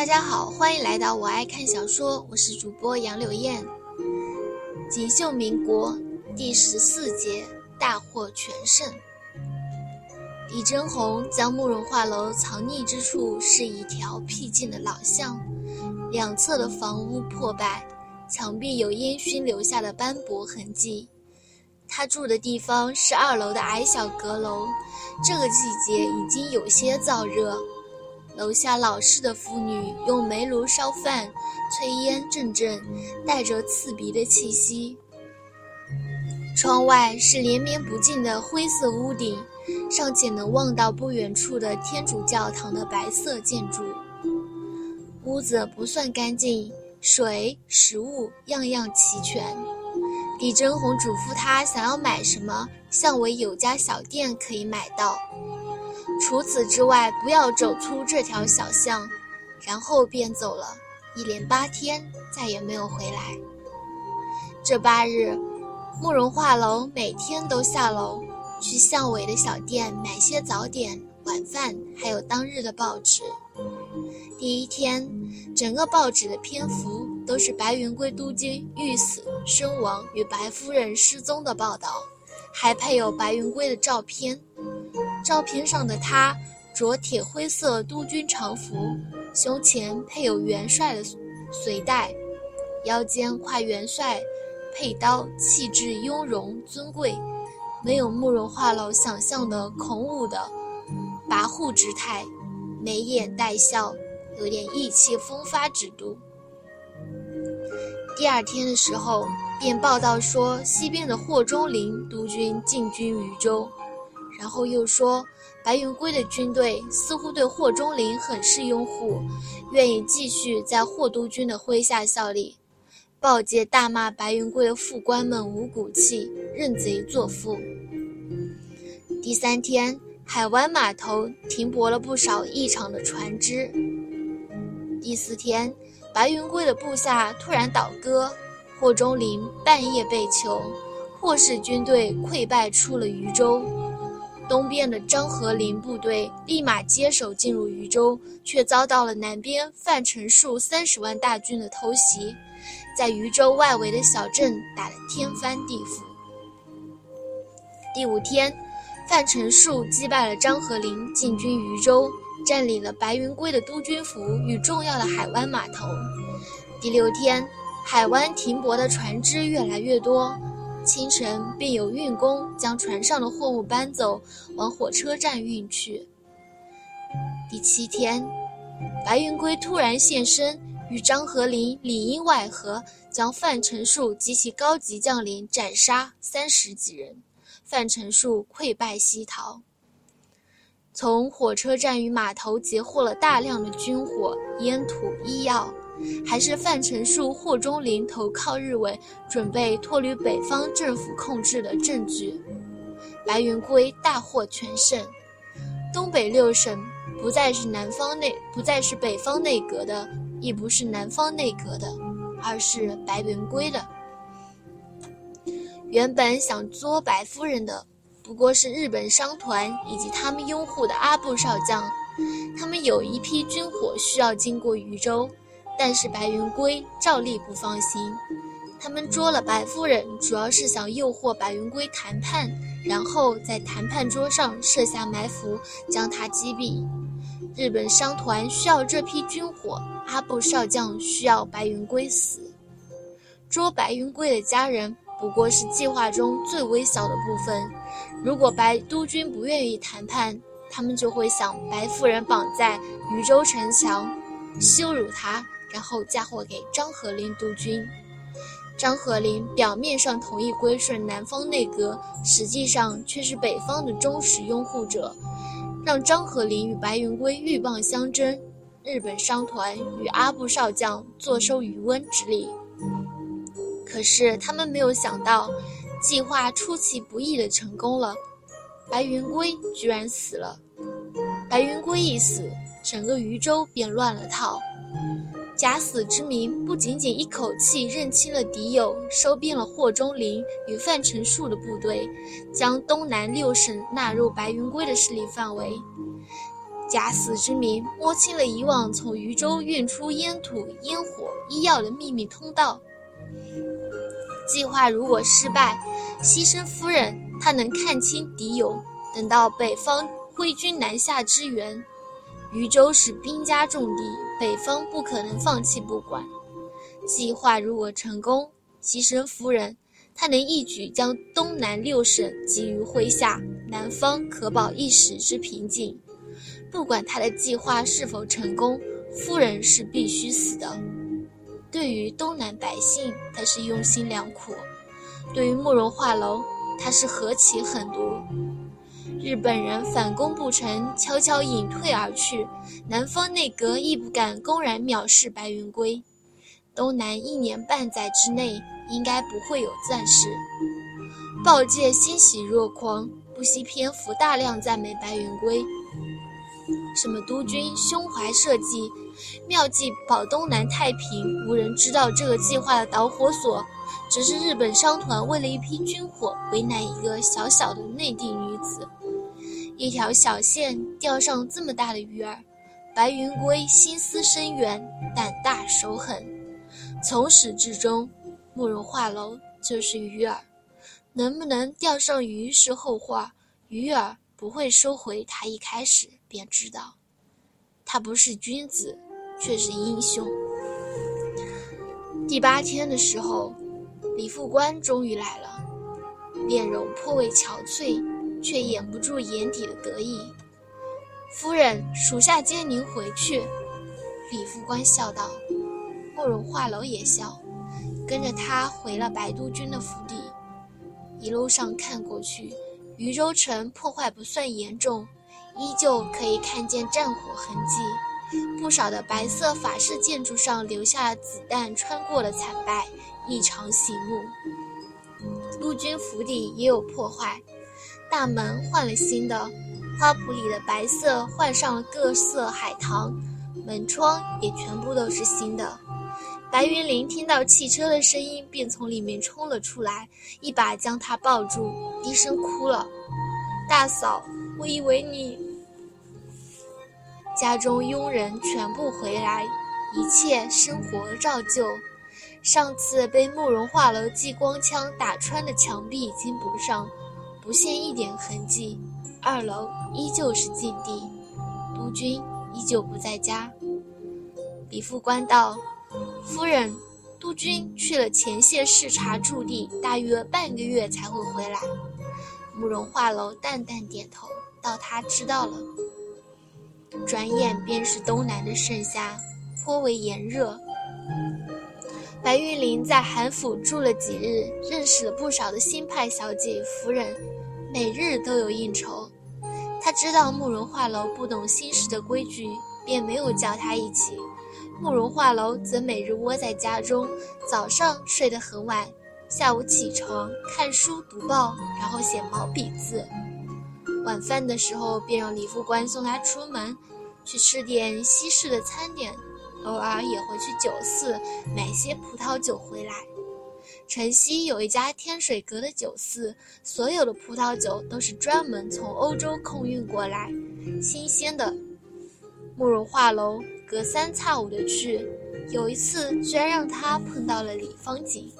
大家好，欢迎来到我爱看小说，我是主播杨柳燕。锦绣民国第十四节大获全胜。李真红将慕容画楼藏匿之处是一条僻静的老巷，两侧的房屋破败，墙壁有烟熏留下的斑驳痕迹。他住的地方是二楼的矮小阁楼，这个季节已经有些燥热。楼下老式的妇女用煤炉烧饭，炊烟阵阵，带着刺鼻的气息。窗外是连绵不尽的灰色屋顶，尚且能望到不远处的天主教堂的白色建筑。屋子不算干净，水、食物样样齐全。李真红嘱咐他，想要买什么，巷尾有家小店可以买到。除此之外，不要走出这条小巷，然后便走了。一连八天，再也没有回来。这八日，慕容画楼每天都下楼去巷尾的小店买些早点、晚饭，还有当日的报纸。第一天，整个报纸的篇幅都是白云归督军遇死身亡与白夫人失踪的报道，还配有白云归的照片。照片上的他着铁灰色督军长服，胸前配有元帅的随带，腰间挎元帅佩刀，气质雍容尊贵，没有慕容画楼想象的孔武的跋扈之态，眉眼带笑，有点意气风发之度。第二天的时候，便报道说西边的霍中林督军进军渝州。然后又说，白云归的军队似乎对霍中林很是拥护，愿意继续在霍督军的麾下效力。报界大骂白云归的副官们无骨气，认贼作父。第三天，海湾码头停泊了不少异常的船只。第四天，白云归的部下突然倒戈，霍中林半夜被囚，霍氏军队溃败出了渝州。东边的张和林部队立马接手进入渝州，却遭到了南边范成树三十万大军的偷袭，在渝州外围的小镇打得天翻地覆。第五天，范成树击败了张和林，进军渝州，占领了白云归的督军府与重要的海湾码头。第六天，海湾停泊的船只越来越多。清晨便有运工将船上的货物搬走，往火车站运去。第七天，白云归突然现身，与张和林里应外合，将范成树及其高级将领斩杀三十几人，范成树溃败西逃。从火车站与码头截获了大量的军火、烟土、医药。还是范成树、霍中林投靠日伪，准备脱离北方政府控制的证据。白云归大获全胜，东北六省不再是南方内，不再是北方内阁的，亦不是南方内阁的，而是白云归的。原本想捉白夫人的，不过是日本商团以及他们拥护的阿部少将，他们有一批军火需要经过渝州。但是白云归照例不放心，他们捉了白夫人，主要是想诱惑白云归谈判，然后在谈判桌上设下埋伏，将他击毙。日本商团需要这批军火，阿部少将需要白云归死。捉白云归的家人不过是计划中最微小的部分。如果白督军不愿意谈判，他们就会将白夫人绑在渝州城墙，羞辱他。然后嫁祸给张和林督军，张和林表面上同意归顺南方内阁，实际上却是北方的忠实拥护者，让张和林与白云归鹬蚌相争，日本商团与阿部少将坐收渔翁之利。可是他们没有想到，计划出其不意的成功了，白云归居然死了。白云归一死，整个渝州便乱了套。假死之名不仅仅一口气认清了敌友，收编了霍中林与范成树的部队，将东南六省纳入白云归的势力范围。假死之名摸清了以往从渝州运出烟土、烟火、医药的秘密通道。计划如果失败，牺牲夫人，他能看清敌友，等到北方挥军南下支援。渝州是兵家重地，北方不可能放弃不管。计划如果成功，牺牲夫人，他能一举将东南六省集于麾下，南方可保一时之平静。不管他的计划是否成功，夫人是必须死的。对于东南百姓，他是用心良苦；对于慕容画楼，他是何其狠毒。日本人反攻不成，悄悄隐退而去。南方内阁亦不敢公然藐视白云归。东南一年半载之内，应该不会有战事。报界欣喜若狂，不惜篇幅大量赞美白云归。什么督军胸怀社稷，妙计保东南太平，无人知道这个计划的导火索，只是日本商团为了一批军火，为难一个小小的内地女子。一条小线钓上这么大的鱼儿，白云归心思深远，胆大手狠。从始至终，慕容画楼就是鱼饵，能不能钓上鱼是后话。鱼饵不会收回，他一开始便知道，他不是君子，却是英雄。第八天的时候，李副官终于来了，面容颇为憔悴。却掩不住眼底的得意。夫人，属下接您回去。李副官笑道。慕容画楼也笑，跟着他回了白都军的府邸。一路上看过去，渝州城破坏不算严重，依旧可以看见战火痕迹。不少的白色法式建筑上留下了子弹穿过的惨败，异常醒目。陆军府邸也有破坏。大门换了新的，花圃里的白色换上了各色海棠，门窗也全部都是新的。白云林听到汽车的声音，便从里面冲了出来，一把将她抱住，低声哭了：“大嫂，我以为你……”家中佣人全部回来，一切生活照旧。上次被慕容画楼激光枪打穿的墙壁已经补上。不现一点痕迹，二楼依旧是禁地，督军依旧不在家。李副官道：“夫人，督军去了前线视察驻地，大约半个月才会回来。”慕容画楼淡淡点头，道：“他知道了。”转眼便是东南的盛夏，颇为炎热。白玉玲在韩府住了几日，认识了不少的新派小姐夫人，每日都有应酬。她知道慕容画楼不懂新式的规矩，便没有叫他一起。慕容画楼则每日窝在家中，早上睡得很晚，下午起床看书读报，然后写毛笔字。晚饭的时候，便让李副官送他出门，去吃点西式的餐点。偶尔也会去酒肆买些葡萄酒回来。城西有一家天水阁的酒肆，所有的葡萄酒都是专门从欧洲空运过来，新鲜的。慕容画楼隔三差五的去，有一次居然让他碰到了李方景。